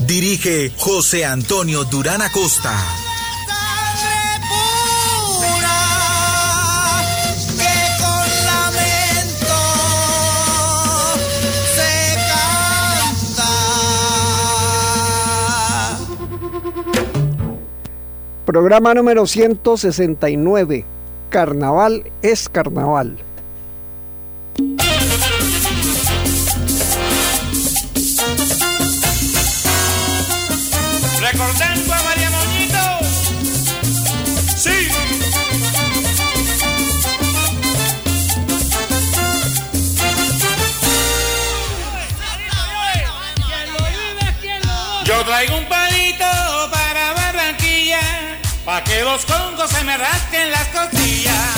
Dirige José Antonio Durán Acosta. Programa número 169. Carnaval es carnaval. Pa' que los congos se me rasquen las costillas.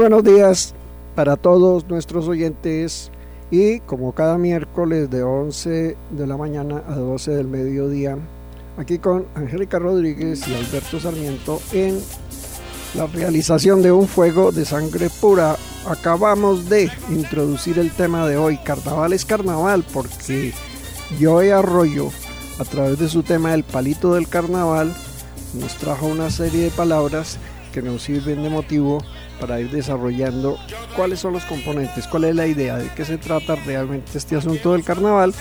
Buenos días para todos nuestros oyentes y como cada miércoles de 11 de la mañana a 12 del mediodía, aquí con Angélica Rodríguez y Alberto Sarmiento en la realización de un fuego de sangre pura. Acabamos de introducir el tema de hoy, carnaval es carnaval, porque Joey Arroyo, a través de su tema El palito del carnaval, nos trajo una serie de palabras que nos sirven de motivo para ir desarrollando cuáles son los componentes, cuál es la idea, de qué se trata realmente este asunto del carnaval.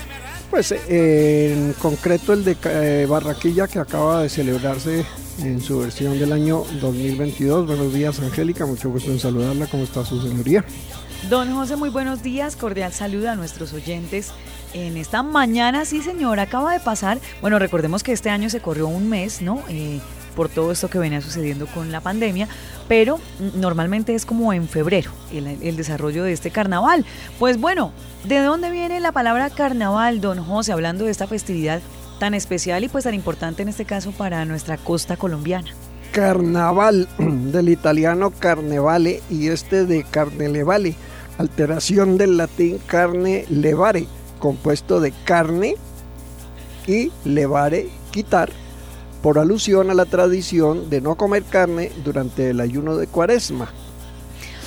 Pues eh, en concreto el de eh, Barraquilla que acaba de celebrarse en su versión del año 2022. Buenos días Angélica, mucho gusto en saludarla, ¿cómo está su señoría? Don José, muy buenos días, cordial saludo a nuestros oyentes. En esta mañana, sí señor, acaba de pasar, bueno, recordemos que este año se corrió un mes, ¿no? Eh, por todo esto que venía sucediendo con la pandemia, pero normalmente es como en febrero el, desarrollo de este carnaval. Pues bueno, ¿de dónde viene la palabra carnaval, don José, hablando de esta festividad tan especial y pues tan importante en este caso para nuestra costa colombiana? Carnaval, del italiano carnevale y este de carnelevale, alteración del latín carne levare, compuesto de carne y levare, quitar, por alusión a la tradición de no comer carne durante el ayuno de cuaresma.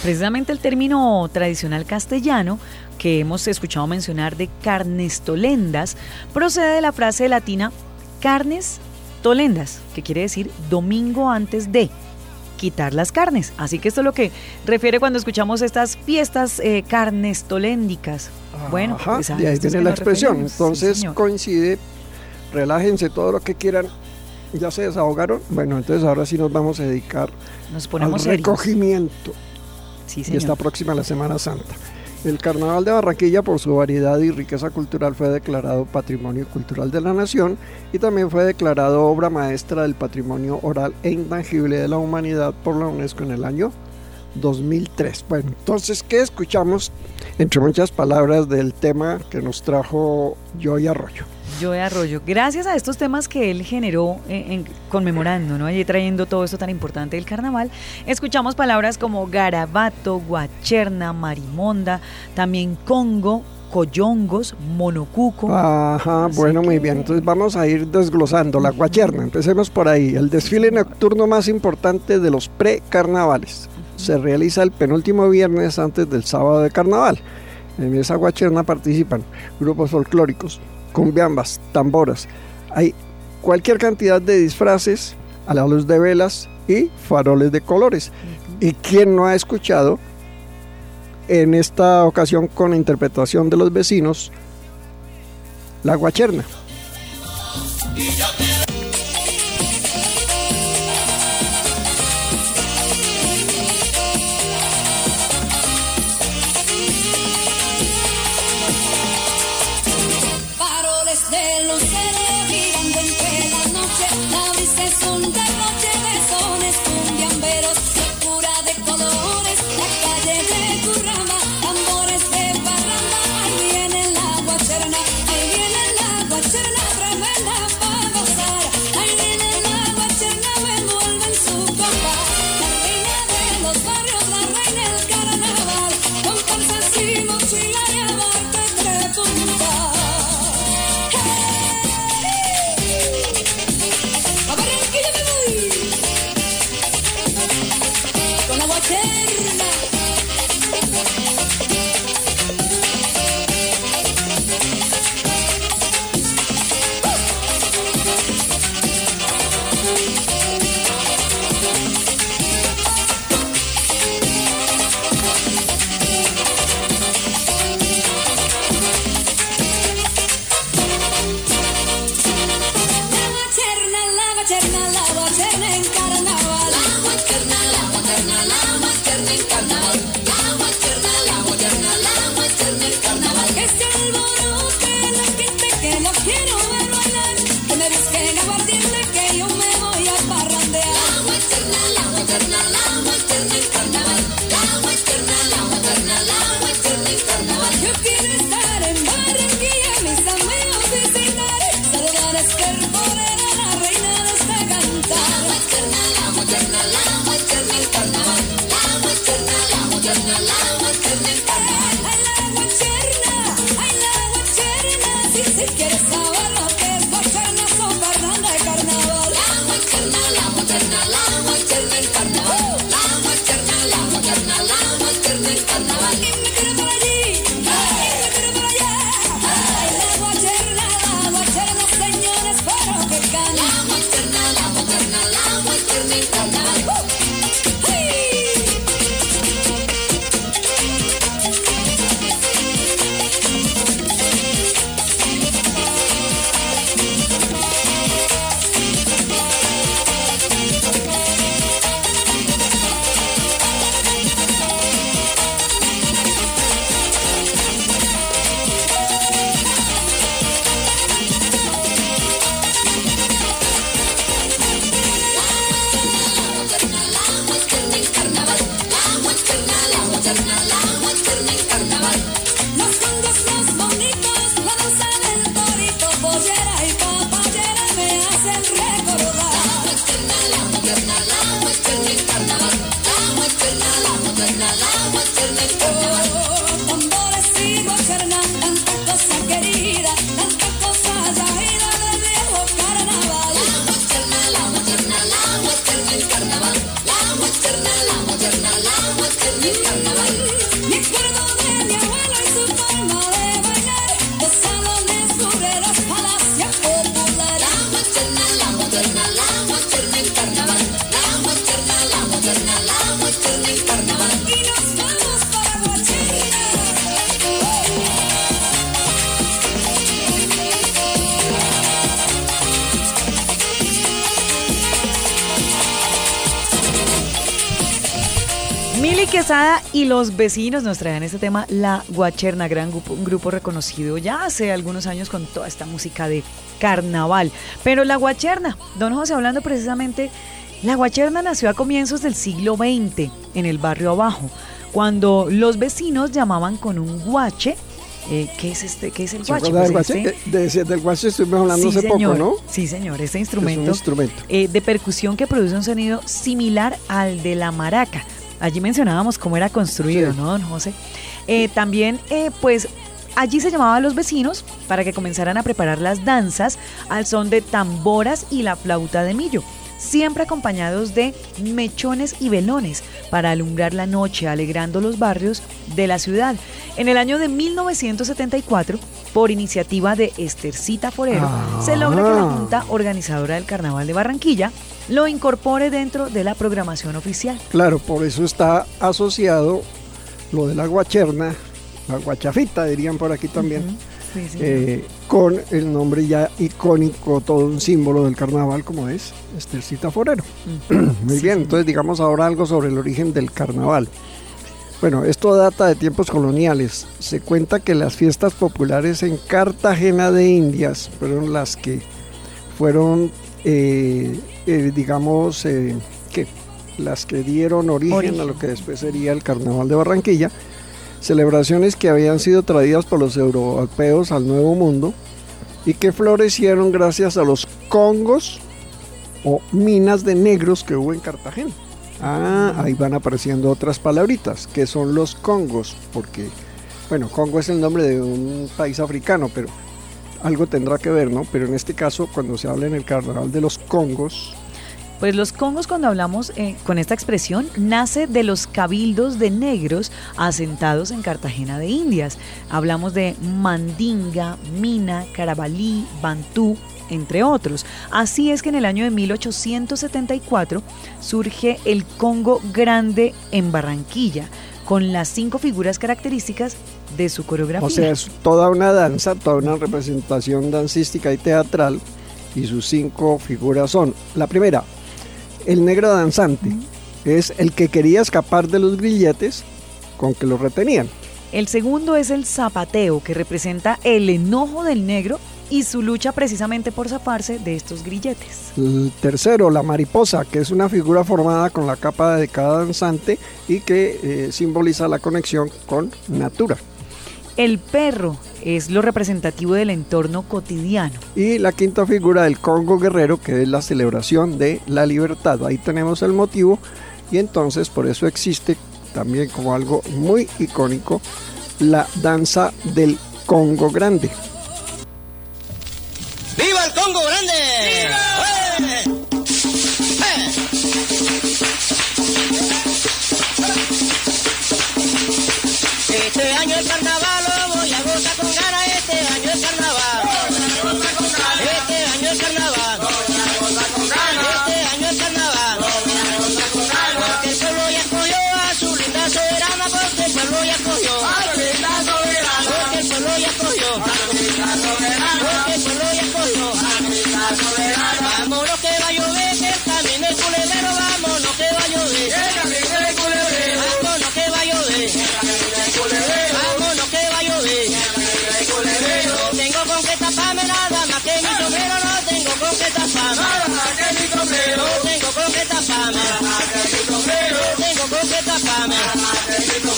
Precisamente el término tradicional castellano que hemos escuchado mencionar de carnes tolendas procede de la frase latina carnes tolendas, que quiere decir domingo antes de quitar las carnes. Así que esto es lo que refiere cuando escuchamos estas fiestas eh, carnes toléndicas. Bueno, Ajá, pues de ahí viene la expresión. Entonces sí, coincide, relájense todo lo que quieran, ya se desahogaron. Bueno, entonces ahora sí nos vamos a dedicar nos ponemos al recogimiento. Sí, y está próxima la Semana Santa. El Carnaval de Barranquilla, por su variedad y riqueza cultural, fue declarado Patrimonio Cultural de la Nación y también fue declarado Obra Maestra del Patrimonio Oral e Intangible de la Humanidad por la UNESCO en el año 2003. Bueno, entonces, ¿qué escuchamos? Entre muchas palabras del tema que nos trajo Joy Arroyo. Joy Arroyo, gracias a estos temas que él generó en, en, conmemorando, ¿no? Allí trayendo todo esto tan importante del carnaval, escuchamos palabras como garabato, guacherna, marimonda, también congo, coyongos, monocuco. Ajá, bueno, muy bien. Entonces vamos a ir desglosando la guacherna. Empecemos por ahí. El desfile nocturno más importante de los precarnavales. Se realiza el penúltimo viernes antes del sábado de carnaval. En esa guacherna participan grupos folclóricos, cumbiambas, tamboras. Hay cualquier cantidad de disfraces a la luz de velas y faroles de colores. ¿Y quién no ha escuchado en esta ocasión con interpretación de los vecinos la guacherna? Quesada y los vecinos nos traen este tema La Guacherna, gran grupo, un grupo reconocido ya hace algunos años con toda esta música de carnaval. Pero La Guacherna, don José, hablando precisamente, La Guacherna nació a comienzos del siglo XX en el barrio abajo, cuando los vecinos llamaban con un guache eh, ¿qué es este? ¿Qué es el guache? Pues este... de, del guache estuvimos hablando hace poco, ¿no? Sí, señor. Este instrumento, es un instrumento. Eh, de percusión que produce un sonido similar al de la maraca. Allí mencionábamos cómo era construido, ¿no, don José? Eh, también, eh, pues, allí se llamaba a los vecinos para que comenzaran a preparar las danzas al son de tamboras y la flauta de millo siempre acompañados de mechones y velones para alumbrar la noche, alegrando los barrios de la ciudad. En el año de 1974, por iniciativa de Estercita Forero, se logra que la Ah. Junta Organizadora del Carnaval de Barranquilla lo incorpore dentro de la programación oficial. Claro, por eso está asociado lo de la guacherna, la guachafita dirían por aquí también, Sí, sí. eh, con el nombre ya icónico, todo un símbolo del carnaval como es Estercita Forero. Muy bien, entonces digamos ahora algo sobre el origen del carnaval. Bueno, esto data de tiempos coloniales. Se cuenta que las fiestas populares en Cartagena de Indias fueron las que fueron, eh, eh, digamos, eh, que las que dieron origen, Origen. a lo que después sería el Carnaval de Barranquilla. Celebraciones que habían sido traídas por los europeos al Nuevo Mundo y que florecieron gracias a los congos o minas de negros que hubo en Cartagena. Ah, ahí van apareciendo otras palabritas, que son los congos, porque, bueno, Congo es el nombre de un país africano, pero algo tendrá que ver, ¿no? Pero en este caso, cuando se habla en el carnaval de los congos, Pues los congos cuando hablamos eh, con esta expresión nace de los cabildos de negros asentados en Cartagena de Indias. Hablamos de Mandinga, Mina, Carabalí, Bantú, entre otros. Así es que en el año de 1874 surge el Congo Grande en Barranquilla, con las cinco figuras características de su coreografía. o sea, es toda una danza, toda una representación dancística y teatral, y sus cinco figuras son, la primera, el negro danzante, es el que quería escapar de los grilletes con que lo retenían. El segundo es el zapateo, que representa el enojo del negro y su lucha precisamente por zafarse de estos grilletes. El tercero, la mariposa, que es una figura formada con la capa de cada danzante y que eh, simboliza la conexión con natura. El perro es lo representativo del entorno cotidiano. Y la quinta figura del Congo guerrero, que es la celebración de la libertad. Ahí tenemos el motivo y entonces por eso existe también como algo muy icónico la danza del Congo Grande. ¡Viva el Congo Grande! ¡Viva! ¡Eh! ¡Eh! ¡Eh! ¡Eh! Este año el carnaval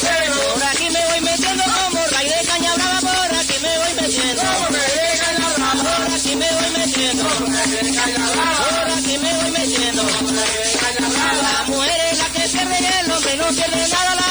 tengo. Por aquí me voy metiendo como raíz de caña brava, por aquí me voy metiendo. Por aquí me voy metiendo. Por aquí me voy metiendo. La mujer es la que pierde y el hombre no pierde nada.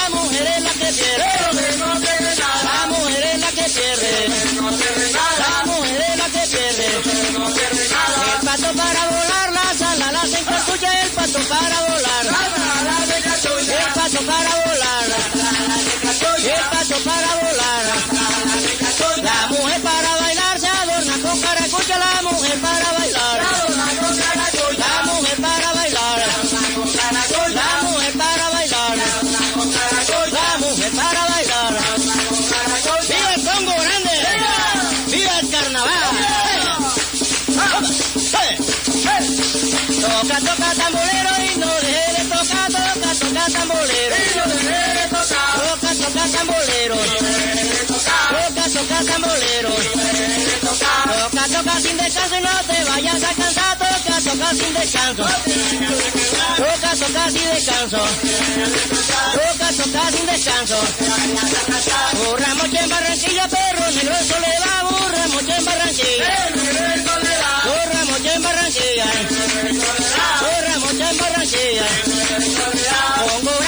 Toca, tambolero. Toca, toca tambolero. Toca, toca sin descanso y no te vayas a cansar, toca, toca sin descanso. Toca, toca sin descanso. Toca, toca sin descanso. Burra mocha en Barranquilla, perro negro eso le va, burra mocha en Barranquilla. Burra mocha en Barranquilla. Burra mocha en Barranquilla. Congo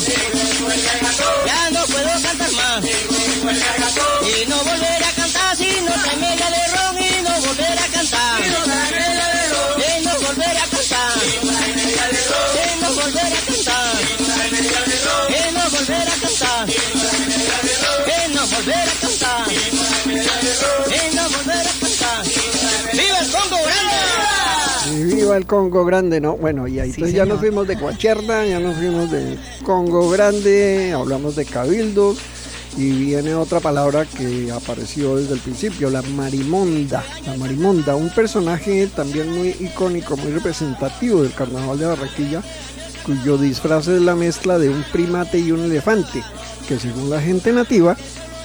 Ya no puedo cantar más. El Congo Grande, ¿no? Bueno, y ahí Sí, entonces ya nos fuimos de Guacherna, ya nos fuimos de Congo Grande, hablamos de cabildos y viene otra palabra que apareció desde el principio, la marimonda. La marimonda, un personaje también muy icónico, muy representativo del carnaval de Barranquilla, cuyo disfraz es la mezcla de un primate y un elefante, que según la gente nativa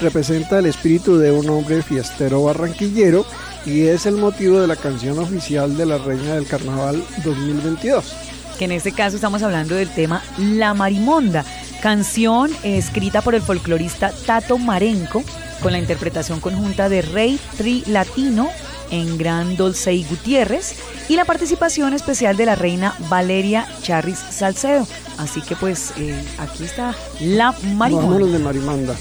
representa el espíritu de un hombre fiestero barranquillero y es el motivo de la canción oficial de la Reina del Carnaval 2022. que en este caso estamos hablando del tema La Marimonda, canción escrita por el folclorista Tato Marenco con la interpretación conjunta de Rey Tri Latino en Gran Dolcey Gutiérrez y la participación especial de la reina Valeria Charris Salcedo. Así que pues eh, aquí está La Marimonda. Vámonos de Marimanda.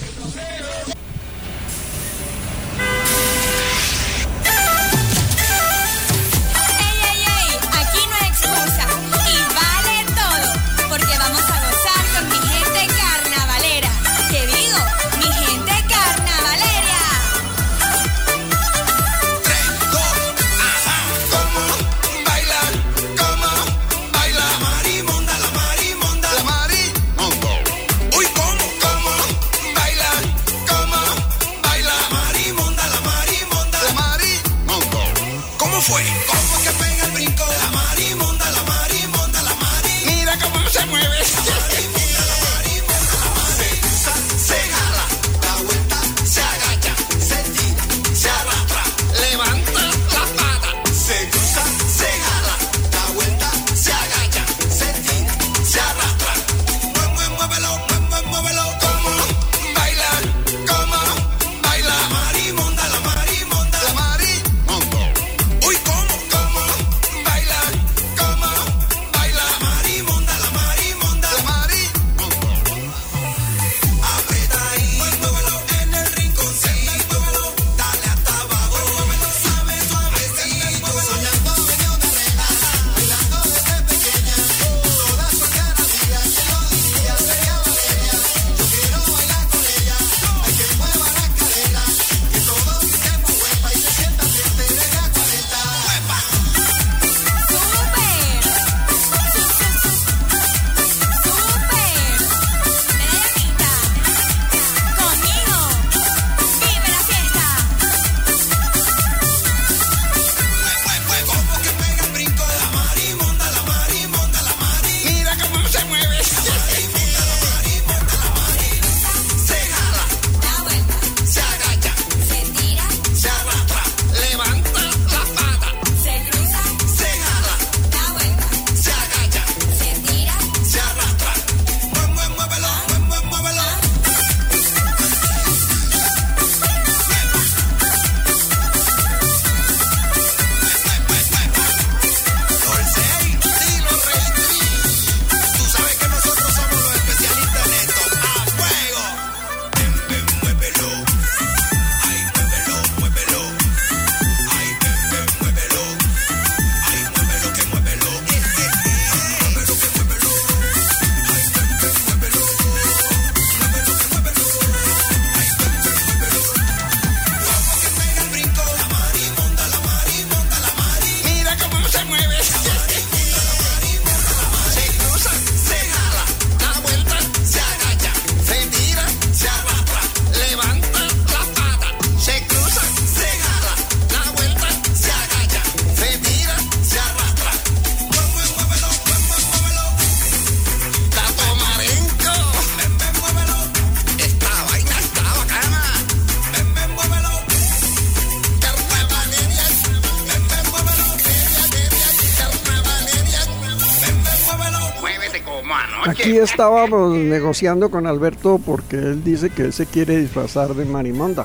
Estábamos negociando con Alberto porque él dice que él se quiere disfrazar de Marimonda.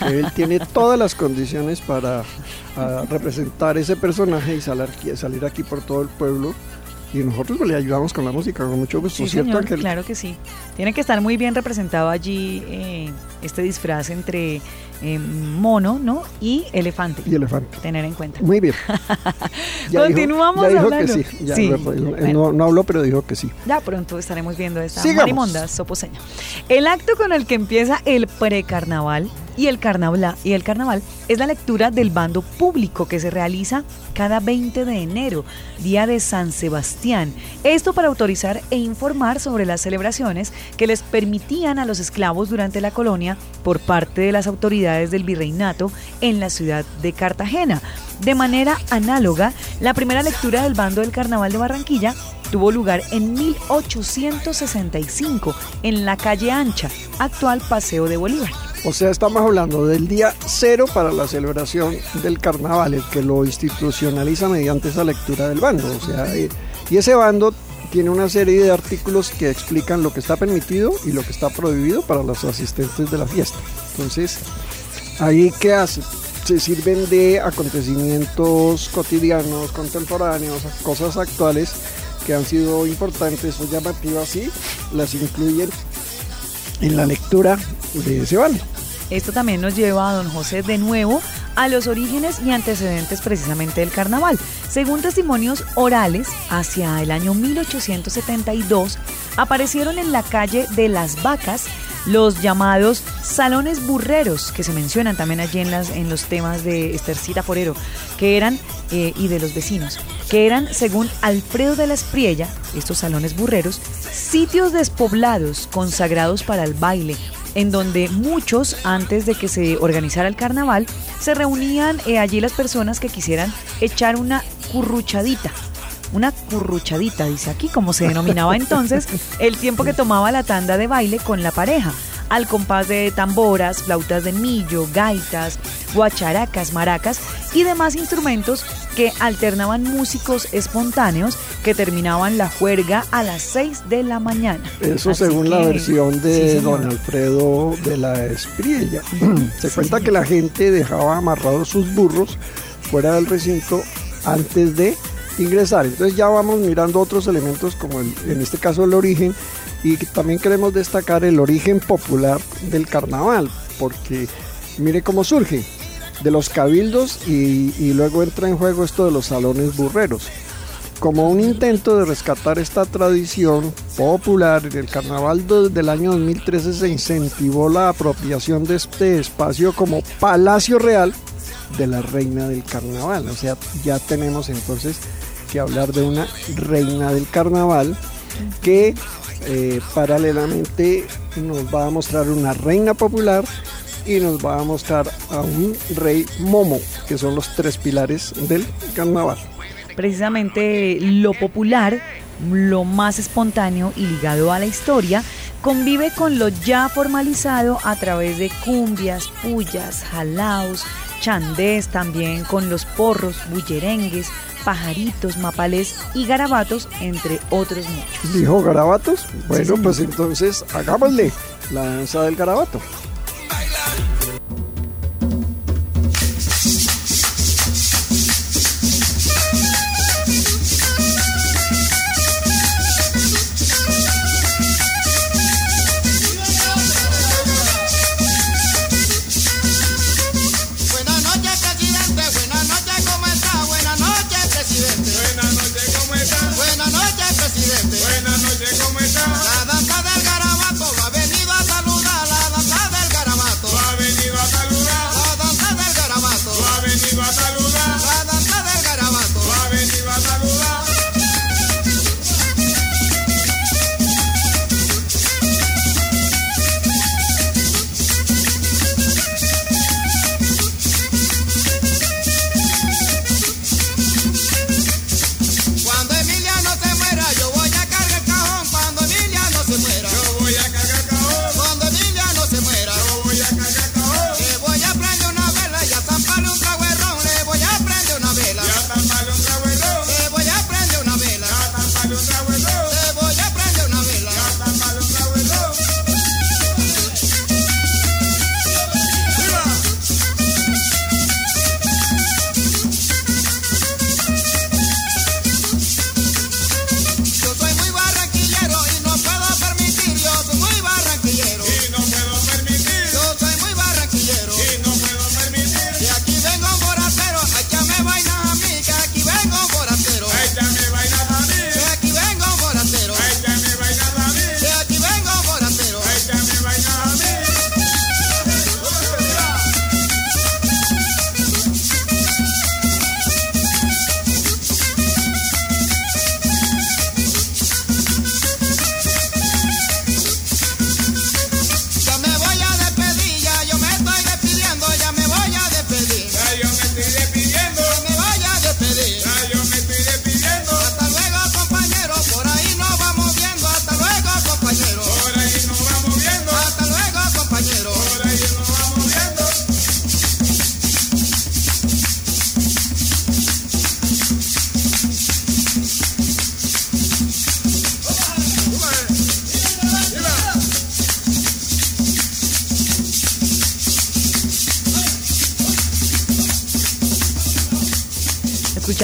que él tiene todas las condiciones para ah, representar ese personaje y salir aquí por todo el pueblo. Y nosotros pues, le ayudamos con la música, con mucho gusto, Sí, ¿cierto, señor, Ángel? claro que sí. Tiene que estar muy bien representado allí eh, este disfraz entre eh, mono, ¿no? Y elefante. Y elefante. Tener en cuenta. Muy bien. Ya Continuamos dijo, ya dijo hablando. que sí. ya bueno. no, no habló, pero dijo que sí. Ya pronto estaremos viendo esta Sigamos. marimonda soposeña. El acto con el que empieza el precarnaval y el carnaval y el carnaval es la lectura del bando público que se realiza cada 20 de enero, día de San Sebastián. Esto para autorizar e informar sobre las celebraciones que les permitían a los esclavos durante la colonia por parte de las autoridades del virreinato en la ciudad de Cartagena. De manera análoga, la primera lectura del bando del Carnaval de Barranquilla tuvo lugar en 1865 en la calle Ancha, actual Paseo de Bolívar. O sea, estamos hablando del día cero para la celebración del carnaval, el que lo institucionaliza mediante esa lectura del bando. O sea, eh, y ese bando tiene una serie de artículos que explican lo que está permitido y lo que está prohibido para los asistentes de la fiesta. Entonces, ahí qué hace? Se sirven de acontecimientos cotidianos, contemporáneos, cosas actuales que han sido importantes o llamativas y las incluyen en la lectura de ese bando. Esto también nos lleva a don José de nuevo a los orígenes y antecedentes precisamente del carnaval. Según testimonios orales, hacia el año 1872 aparecieron en la calle de las vacas los llamados salones burreros, que se mencionan también allí en, en los temas de Estercita Forero, que eran, eh, y de los vecinos, que eran, según Alfredo de la Espriella, estos salones burreros, sitios despoblados consagrados para el baile, en donde muchos, antes de que se organizara el carnaval, se reunían eh, allí las personas que quisieran echar una curruchadita. Una curruchadita, dice aquí, como se denominaba entonces, el tiempo que tomaba la tanda de baile con la pareja, al compás de tamboras, flautas de millo, gaitas, guacharacas, maracas y demás instrumentos que alternaban músicos espontáneos que terminaban la juerga a las 6 de la mañana. Eso Así según la versión de sí, don Alfredo de la Espriella. Se cuenta que la gente dejaba amarrados sus burros fuera del recinto antes de ingresar. Entonces ya vamos mirando otros elementos como el- en este caso el origen y también queremos destacar el origen popular del carnaval porque mire cómo surge de los cabildos y, luego entra en juego esto de los salones burreros como un intento de rescatar esta tradición popular en el carnaval do- del año 2013 se incentivó la apropiación de este espacio como palacio real de la reina del carnaval. O sea, ya tenemos entonces que hablar de una reina del carnaval que eh, paralelamente nos va a mostrar una reina popular y nos va a mostrar a un rey momo, que son los tres pilares del carnaval. precisamente lo popular, lo más espontáneo y ligado a la historia, convive con lo ya formalizado a través de cumbias, pullas, jalaos, chandés, también con los porros, bullerengues, pajaritos, mapales y garabatos, entre otros muchos. Dijo garabatos. Bueno, pues entonces hagámosle la danza del garabato.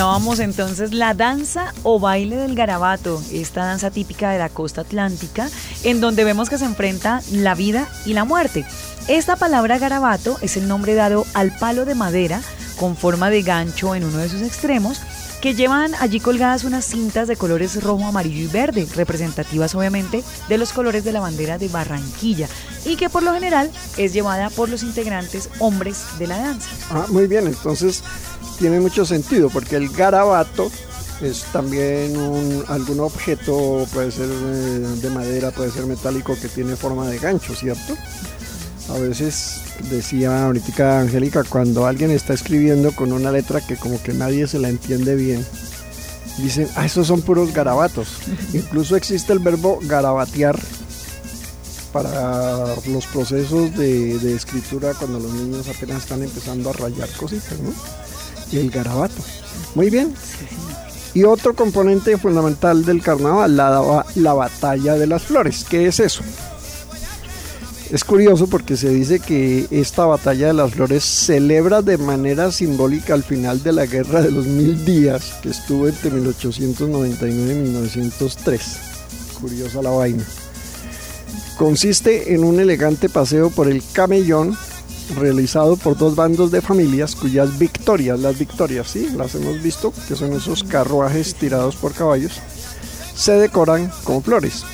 Escuchábamos entonces la danza o baile del garabato, esta danza típica de la costa atlántica, en donde vemos que se enfrenta la vida y la muerte. Esta palabra garabato es el nombre dado al palo de madera con forma de gancho en uno de sus extremos, que llevan allí colgadas unas cintas de colores rojo, amarillo y verde, representativas obviamente de los colores de la bandera de Barranquilla, y que por lo general es llevada por los integrantes hombres de la danza. Ah, muy bien, entonces tiene mucho sentido porque el garabato es también un, algún objeto, puede ser eh, de madera, puede ser metálico que tiene forma de gancho, ¿cierto? A veces decía ahorita Angélica, cuando alguien está escribiendo con una letra que como que nadie se la entiende bien, dicen, ah, esos son puros garabatos. Incluso existe el verbo garabatear para los procesos de, escritura cuando los niños apenas están empezando a rayar cositas, ¿no? Y el garabato. Muy bien. Y otro componente fundamental del carnaval, la, la batalla de las flores. ¿Qué es eso? Es curioso porque se dice que esta batalla de las flores celebra de manera simbólica al final de la guerra de los mil días que estuvo entre 1899 y 1903. Curiosa la vaina. Consiste en un elegante paseo por el camellón realizado por dos bandos de familias cuyas victorias, las victorias, sí, las hemos visto, que son esos carruajes tirados por caballos, se decoran con flores.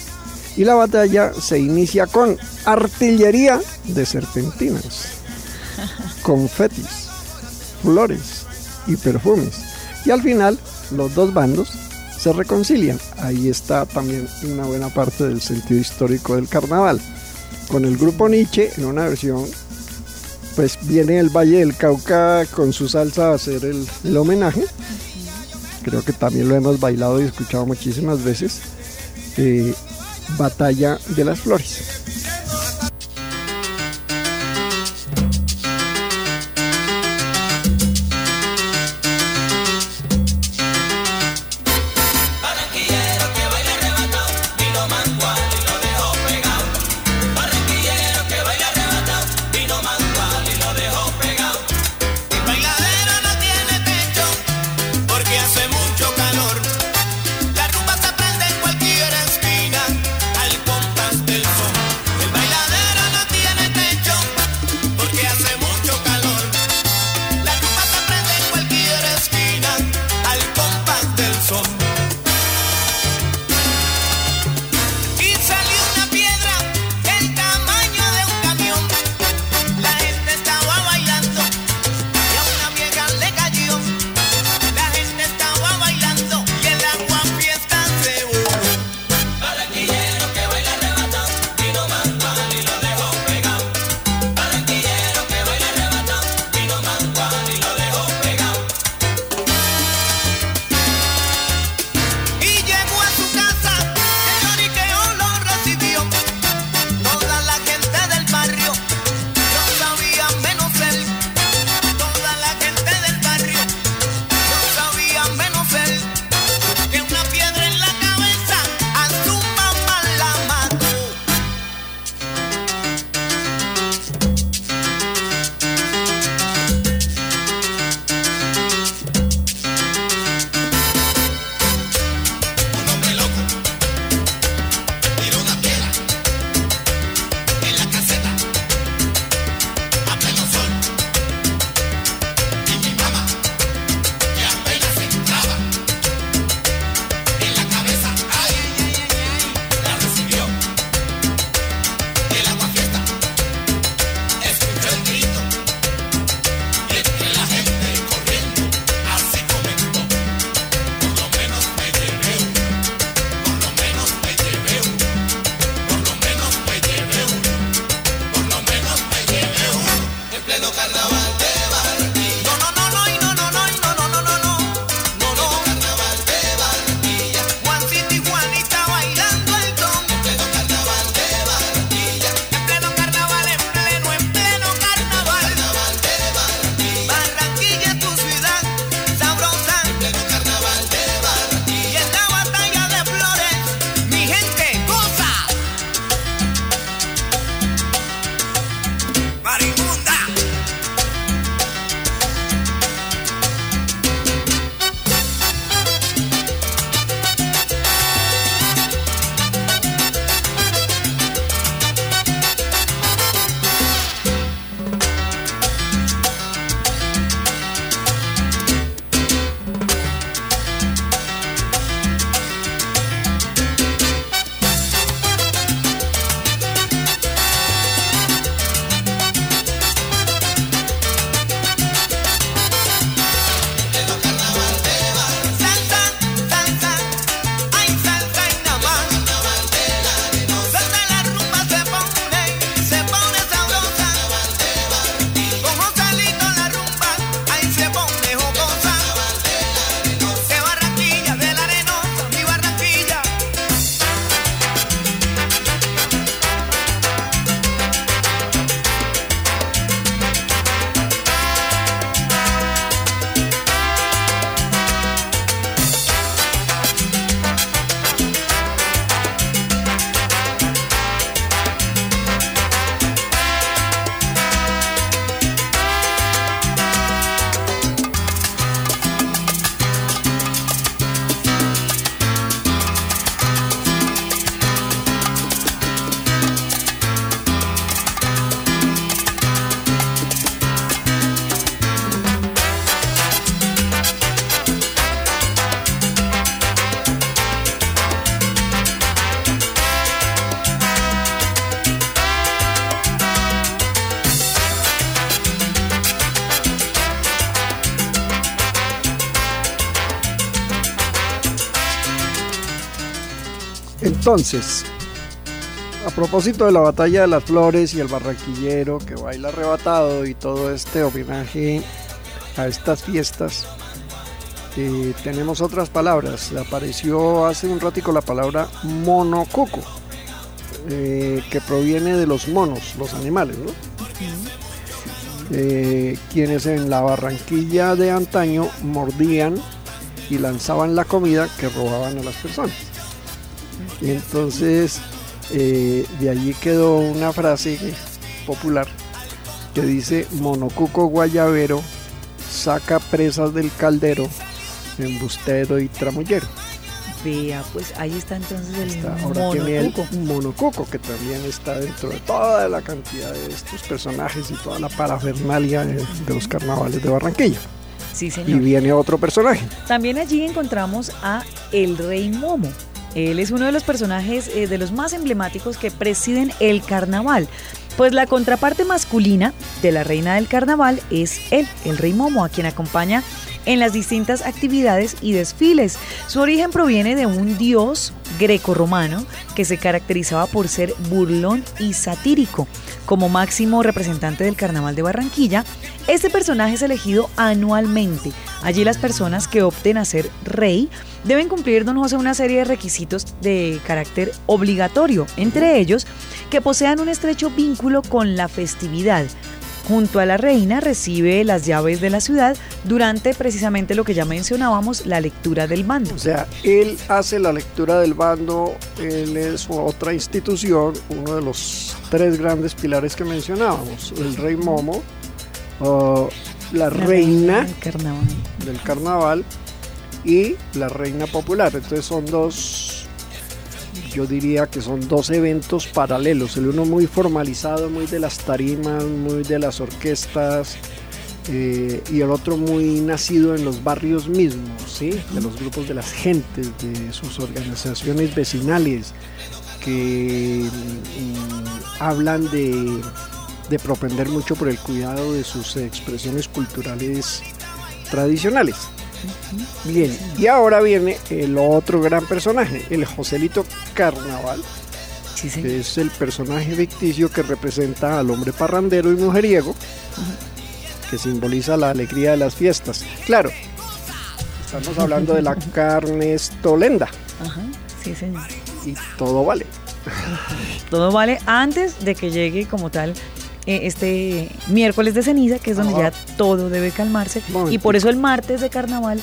Y la batalla se inicia con artillería de serpentinas, confetis, flores y perfumes. Y al final, los dos bandos se reconcilian. Ahí está también una buena parte del sentido histórico del carnaval. Con el grupo Nietzsche en una versión, pues viene el Valle del Cauca con su salsa a hacer el, el homenaje. Creo que también lo hemos bailado y escuchado muchísimas veces. Eh, Batalla de las Flores. Entonces, a propósito de la batalla de las flores y el barranquillero que baila arrebatado y todo este homenaje a estas fiestas, eh, tenemos otras palabras. Apareció hace un ratico la palabra monococo, eh, que proviene de los monos, los animales, ¿no? Eh, quienes en la Barranquilla de antaño mordían y lanzaban la comida que robaban a las personas. Y entonces eh, de allí quedó una frase popular que dice monocuco guayabero saca presas del caldero embustero y tramullero. Vea, pues ahí está entonces el Está- ahora tiene el monocuco. monocuco que también está dentro de toda la cantidad de estos personajes y toda la parafernalia de, de los carnavales de Barranquilla. Sí, Y señor. viene otro personaje. También allí encontramos a el Rey Momo. Él es uno de los personajes eh, de los más emblemáticos que presiden el carnaval. Pues la contraparte masculina de la reina del carnaval es él, el Rey Momo, a quien acompaña en las distintas actividades y desfiles. Su origen proviene de un dios greco-romano que se caracterizaba por ser burlón y satírico. Como máximo representante del carnaval de Barranquilla, este personaje es elegido anualmente. Allí las personas que opten a ser rey deben cumplir, don José, una serie de requisitos de carácter obligatorio, entre ellos que posean un estrecho vínculo con la festividad. Junto a la reina recibe las llaves de la ciudad durante precisamente lo que ya mencionábamos, la lectura del bando. O sea, él hace la lectura del bando, él es otra institución, uno de los tres grandes pilares que mencionábamos, el rey Momo, uh, la, reina del carnaval. del carnaval y la reina popular. Entonces son dos, yo diría que son dos eventos paralelos, el uno muy formalizado, muy de las tarimas, muy de las orquestas. eh, y el otro muy nacido en los barrios mismos, ¿sí? de los grupos de las gentes, de sus organizaciones vecinales, que mm, hablan de, de propender mucho por el cuidado de sus expresiones culturales tradicionales. Bien, y ahora viene el otro gran personaje, el Joselito Carnaval, Sí, que es el personaje ficticio que representa al hombre parrandero y mujeriego, que simboliza la alegría de las fiestas. Claro, estamos hablando de la carne estolenda Ajá, sí, señor. y todo vale. Todo vale antes de que llegue como tal este miércoles de ceniza, que es donde Ajá. ya todo debe calmarse. Y por eso el martes de carnaval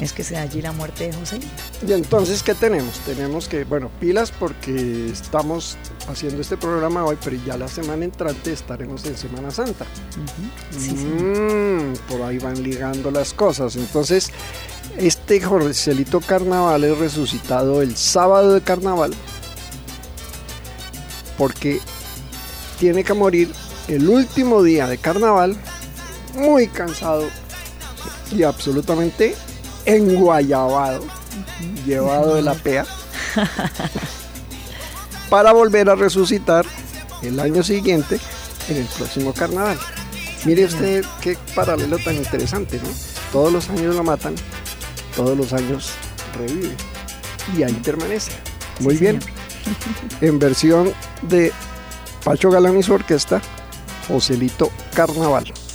es que se da allí la muerte de Joselito. Y entonces, ¿qué tenemos? Tenemos que, bueno, pilas porque estamos haciendo este programa hoy, pero ya la semana entrante estaremos en Semana Santa. Sí. Mm, por ahí van ligando las cosas. Entonces, este Joselito Carnaval es resucitado el sábado de carnaval porque tiene que morir el último día de carnaval muy cansado y absolutamente enguayabado, llevado de la pea, para volver a resucitar el año siguiente en el próximo carnaval. Mire usted qué paralelo tan interesante, ¿no? Todos los años lo matan, todos los años revive y ahí permanece. Muy Sí, bien. En versión de Pacho Galán y su orquesta, Joselito Carnaval.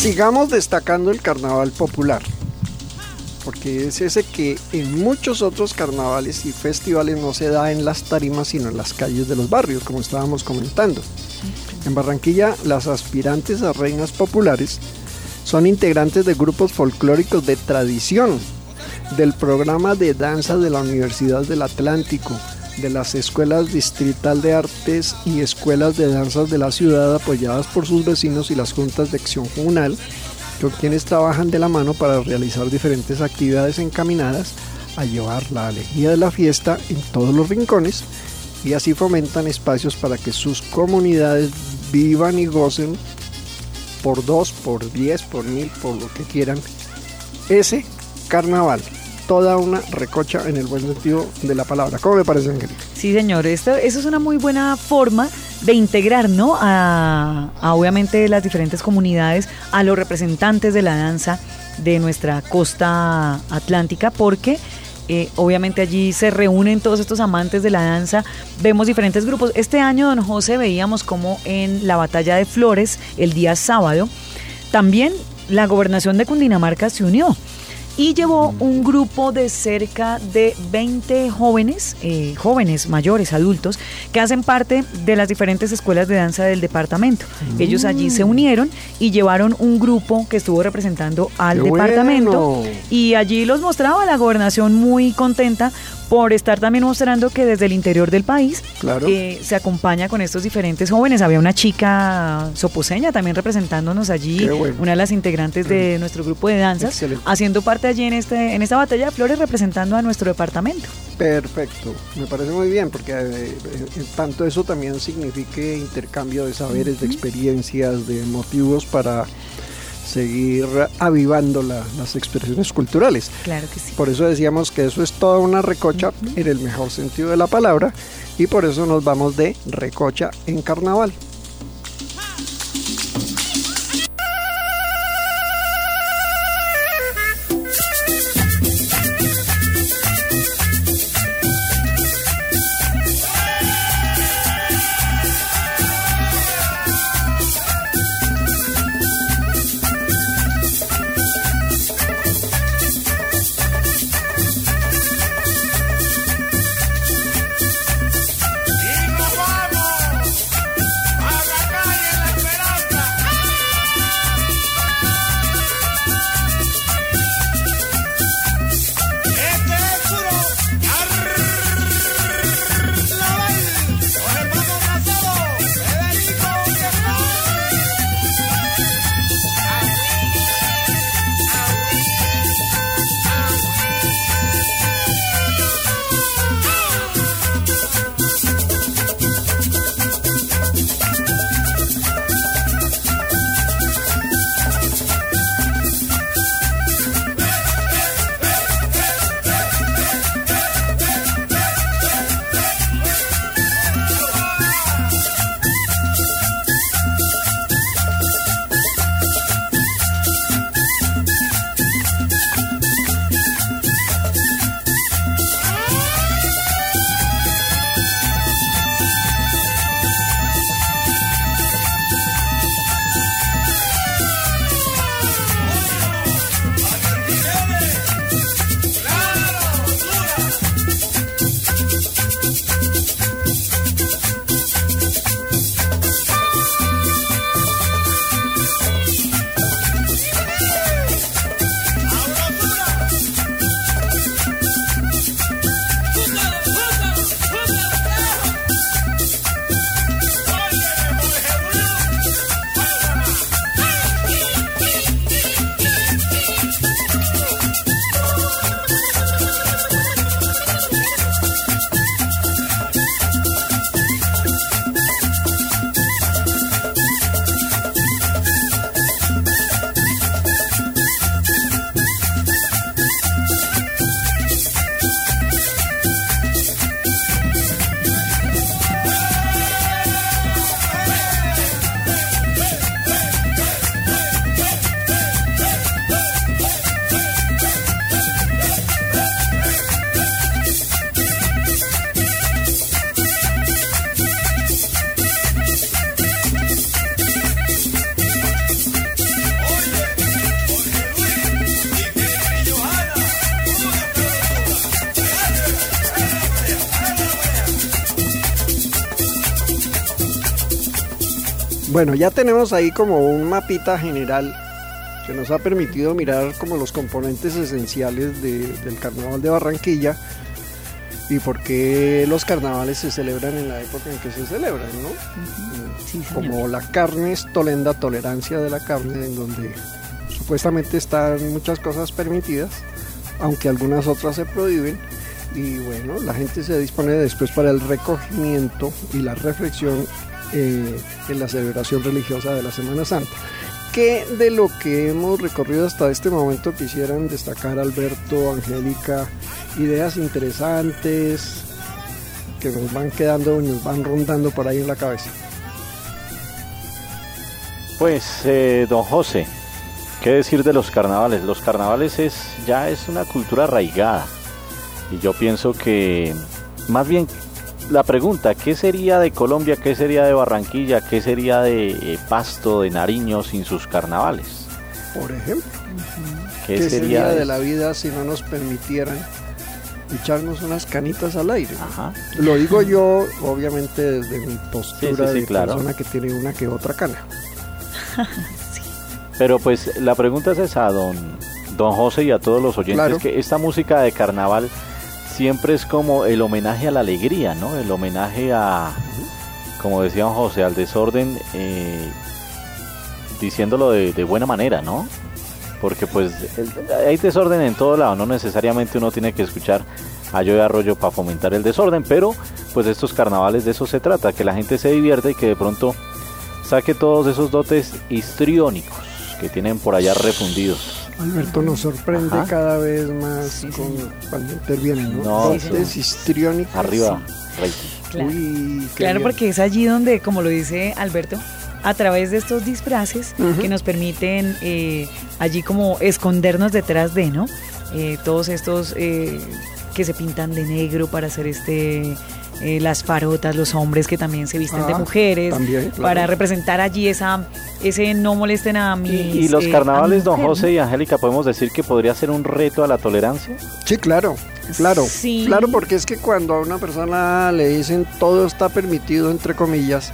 Sigamos destacando el carnaval popular, porque es ese que en muchos otros carnavales y festivales no se da en las tarimas, sino en las calles de los barrios, como estábamos comentando. En Barranquilla, las aspirantes a reinas populares son integrantes de grupos folclóricos de tradición, del programa de danza de la Universidad del Atlántico, de las escuelas distrital de artes y escuelas de danzas de la ciudad apoyadas por sus vecinos y las juntas de acción comunal, con quienes trabajan de la mano para realizar diferentes actividades encaminadas a llevar la alegría de la fiesta en todos los rincones y así fomentan espacios para que sus comunidades vivan y gocen por dos, por diez, por mil, por lo que quieran ese carnaval. Toda una recocha en el buen sentido de la palabra. ¿Cómo me parece, Angélica? Sí, señor, esto, eso es una muy buena forma de integrar, ¿no? A, a, obviamente las diferentes comunidades, a los representantes de la danza de nuestra costa atlántica, porque eh, obviamente allí se reúnen todos estos amantes de la danza, vemos diferentes grupos. Este año, don José, veíamos como en la batalla de Flores, el día sábado, también la gobernación de Cundinamarca se unió y llevó un grupo de cerca de 20 jóvenes, eh, jóvenes mayores, adultos, que hacen parte de las diferentes escuelas de danza del departamento. Ellos allí se unieron y llevaron un grupo que estuvo representando al ¡Qué departamento bueno! y allí los mostraba la gobernación muy contenta por estar también mostrando que desde el interior del país Claro. eh, se acompaña con estos diferentes jóvenes. Había una chica soposeña también representándonos allí, bueno. una de las integrantes de nuestro grupo de danzas, Excelente. haciendo parte allí en, este, en esta batalla de flores representando a nuestro departamento. Perfecto, me parece muy bien porque eh, eh, tanto eso también signifique intercambio de saberes, de experiencias, de motivos para seguir avivando la- las expresiones culturales. Claro que sí. Por eso decíamos que eso es toda una recocha en el mejor sentido de la palabra y por eso nos vamos de recocha en carnaval. Bueno, ya tenemos ahí como un mapita general que nos ha permitido mirar como los componentes esenciales de- del carnaval de Barranquilla y por qué los carnavales se celebran en la época en que se celebran, ¿no? Sí. Como la carne es tolenda, tolerancia de la carne, en donde supuestamente están muchas cosas permitidas, aunque algunas otras se prohíben. Y bueno, la gente se dispone después para el recogimiento y la reflexión eh, en la celebración religiosa de la Semana Santa. ¿Qué de lo que hemos recorrido hasta este momento quisieran destacar Alberto, Angélica? Ideas interesantes que nos van quedando, nos van rondando por ahí en la cabeza. Pues, eh, don José, ¿qué decir de los carnavales? Los carnavales es ya es una cultura arraigada. Y yo pienso que, más bien, la pregunta, ¿qué sería de Colombia, qué sería de Barranquilla, qué sería de eh, Pasto, de Nariño sin sus carnavales? Por ejemplo, ¿Qué, ¿qué sería de de la vida si no nos permitieran echarnos unas canitas al aire? Ajá. Lo digo yo, obviamente, desde mi postura Sí, sí, sí, de claro. persona que tiene una que otra cana. Pero pues la pregunta es esa, don, don José y a todos los oyentes, Claro. que esta música de carnaval siempre es como el homenaje a la alegría, ¿no? El homenaje a, como decía José, al desorden, eh, diciéndolo de, buena manera, ¿no? Porque pues el- hay desorden en todo lado, no necesariamente uno tiene que escuchar a yo de arroyo para fomentar el desorden, pero pues estos carnavales de eso se trata, que la gente se divierta y que de pronto saque todos esos dotes histriónicos que tienen por allá refundidos. Alberto nos sorprende Ajá. cada vez más Sí, con, cuando interviene, ¿no? No, sí. histriónicos. Arriba, Rey. Claro. Uy, Claro, porque es allí donde, como lo dice Alberto, a través de estos disfraces que nos permiten eh, allí como escondernos detrás de, ¿no? Eh, todos estos eh, que se pintan de negro para hacer este... eh, las farotas, los hombres que también se visten de Ah, mujeres, también, claro. para representar allí esa, ese no molesten a mis... Y, y los eh, carnavales, don mujer, José y Angélica, podemos decir que podría ser un reto a la tolerancia. Sí, claro, claro. Sí. Claro, porque es que cuando a una persona le dicen todo está permitido, entre comillas,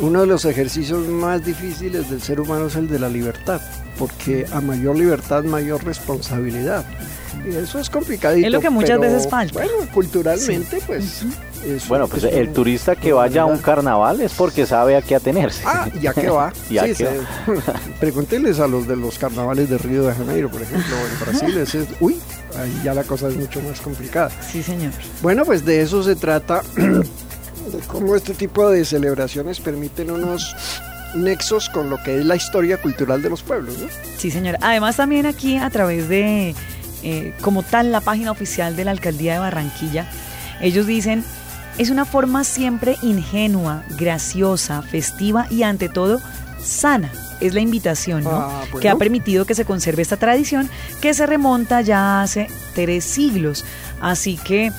uno de los ejercicios más difíciles del ser humano es el de la libertad, porque a mayor libertad, mayor responsabilidad. Y eso es complicadito. Es lo que muchas pero, veces falta. Bueno, culturalmente, pues. eso Bueno, pues es el un- turista que vaya a un carnaval es porque sabe a qué atenerse. Ah, ya que va. Ya Sí, que se- Pregúntenles a los de los carnavales de Río de Janeiro, por ejemplo, en Brasil. ese es- uy, ahí ya la cosa es mucho más complicada. Sí, señor. Bueno, pues de eso se trata, de cómo este tipo de celebraciones permiten unos nexos con lo que es la historia cultural de los pueblos, ¿no? Sí, señor. Además, también aquí a través de, eh, como tal, la página oficial de la Alcaldía de Barranquilla, ellos dicen, es una forma siempre ingenua, graciosa, festiva y ante todo sana. Es la invitación, ¿no? Ah, bueno. Que ha permitido que se conserve esta tradición que se remonta ya hace tres siglos. Así que,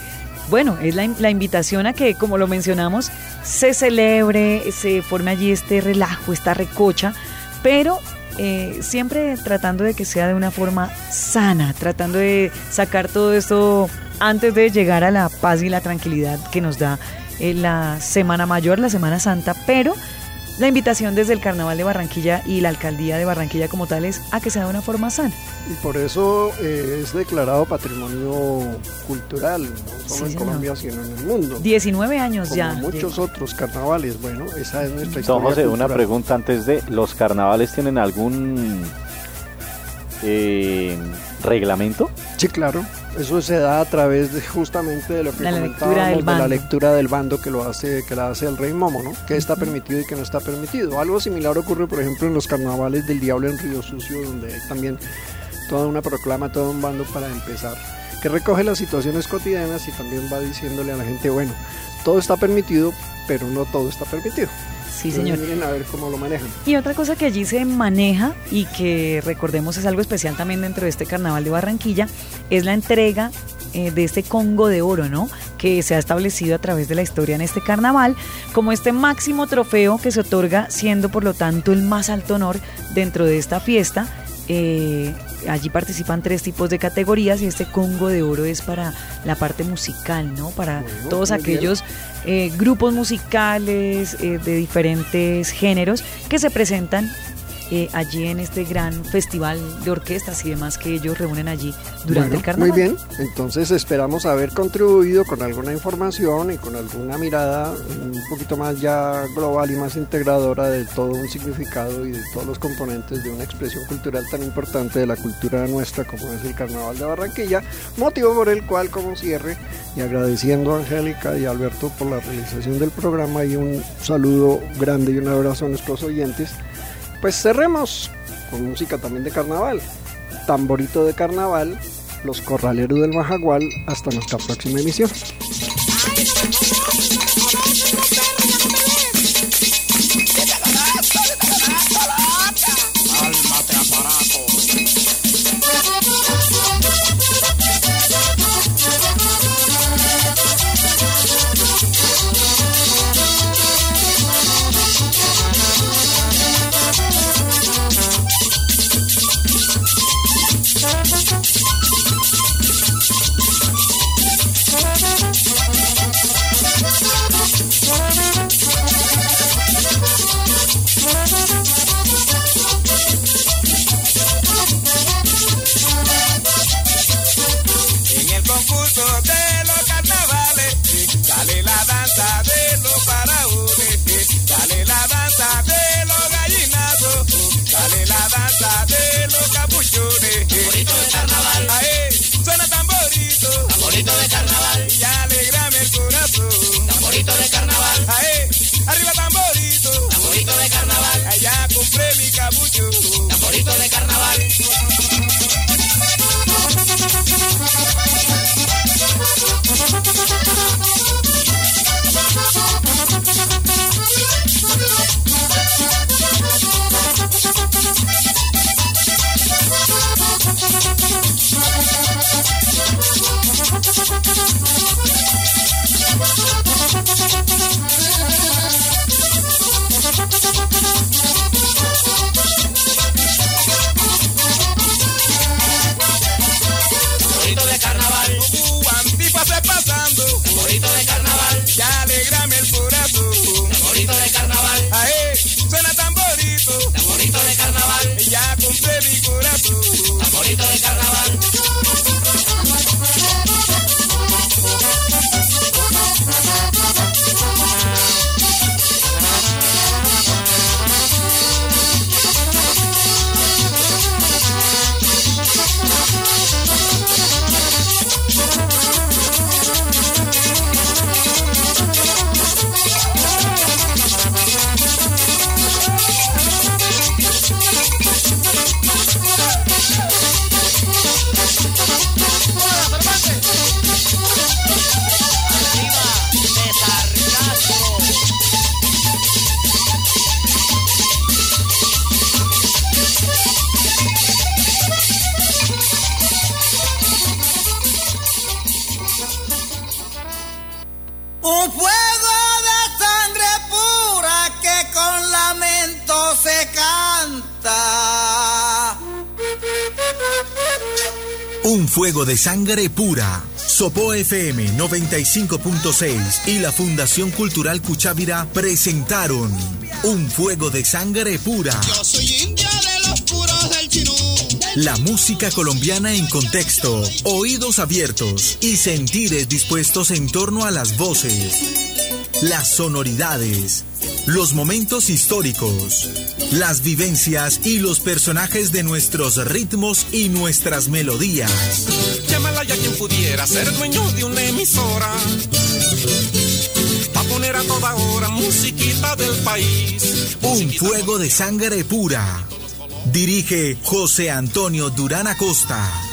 bueno, es la, invitación a que, como lo mencionamos, se celebre, se forme allí este relajo, esta recocha, pero eh, siempre tratando de que sea de una forma sana, tratando de sacar todo esto antes de llegar a la paz y la tranquilidad que nos da eh, la Semana Mayor, la Semana Santa, pero la invitación desde el Carnaval de Barranquilla y la Alcaldía de Barranquilla como tal es a que sea de una forma sana. Y por eso eh, es declarado patrimonio cultural, no solo Sí, en señor. Colombia, sino en el mundo. 19 años Como ya. muchos de- otros carnavales, bueno, esa es nuestra historia. Don José, una pregunta antes de, ¿los carnavales tienen algún eh, reglamento? Sí, claro. Eso se da a través de justamente de lo que La lectura del de la bando. lectura del bando que lo hace, que la hace el rey Momo, ¿no? Que está permitido y que no está permitido. Algo similar ocurre, por ejemplo, en los carnavales del Diablo en Río Sucio, donde hay también toda una proclama, todo un bando para empezar, que recoge las situaciones cotidianas y también va diciéndole a la gente, bueno, todo está permitido, pero no todo está permitido. Sí, señor. Entonces, miren a ver cómo lo manejan. Y otra cosa que allí se maneja y que recordemos es algo especial también dentro de este carnaval de Barranquilla es la entrega eh, de este Congo de Oro, ¿no? Que se ha establecido a través de la historia en este carnaval como este máximo trofeo que se otorga siendo por lo tanto el más alto honor dentro de esta fiesta Eh, allí participan tres tipos de categorías y este Congo de Oro es para la parte musical, ¿no? Para Bueno, todos aquellos eh, grupos musicales eh, de diferentes géneros que se presentan eh, allí en este gran festival de orquestas y demás que ellos reúnen allí durante Bueno, el carnaval. Muy bien, entonces esperamos haber contribuido con alguna información y con alguna mirada un poquito más ya global y más integradora de todo un significado y de todos los componentes de una expresión cultural tan importante de la cultura nuestra como es el Carnaval de Barranquilla, motivo por el cual como cierre y agradeciendo a Angélica y a Alberto por la realización del programa y un saludo grande y un abrazo a nuestros oyentes, pues cerremos con música también de carnaval tamborito de carnaval, los corraleros del Majagual. Hasta nuestra próxima emisión. De sangre pura. Sopo FM 95.6 y la Fundación Cultural Cuchávira presentaron Un fuego de sangre pura. Yo soy india de los puros del chinú. La música colombiana en contexto, oídos abiertos y sentires dispuestos en torno a las voces, las sonoridades, los momentos históricos, las vivencias y los personajes de nuestros ritmos y nuestras melodías. Pudiera ser dueño de una emisora. Pa' poner a toda hora musiquita del país. Un fuego de sangre pura. Dirige José Antonio Durán Acosta.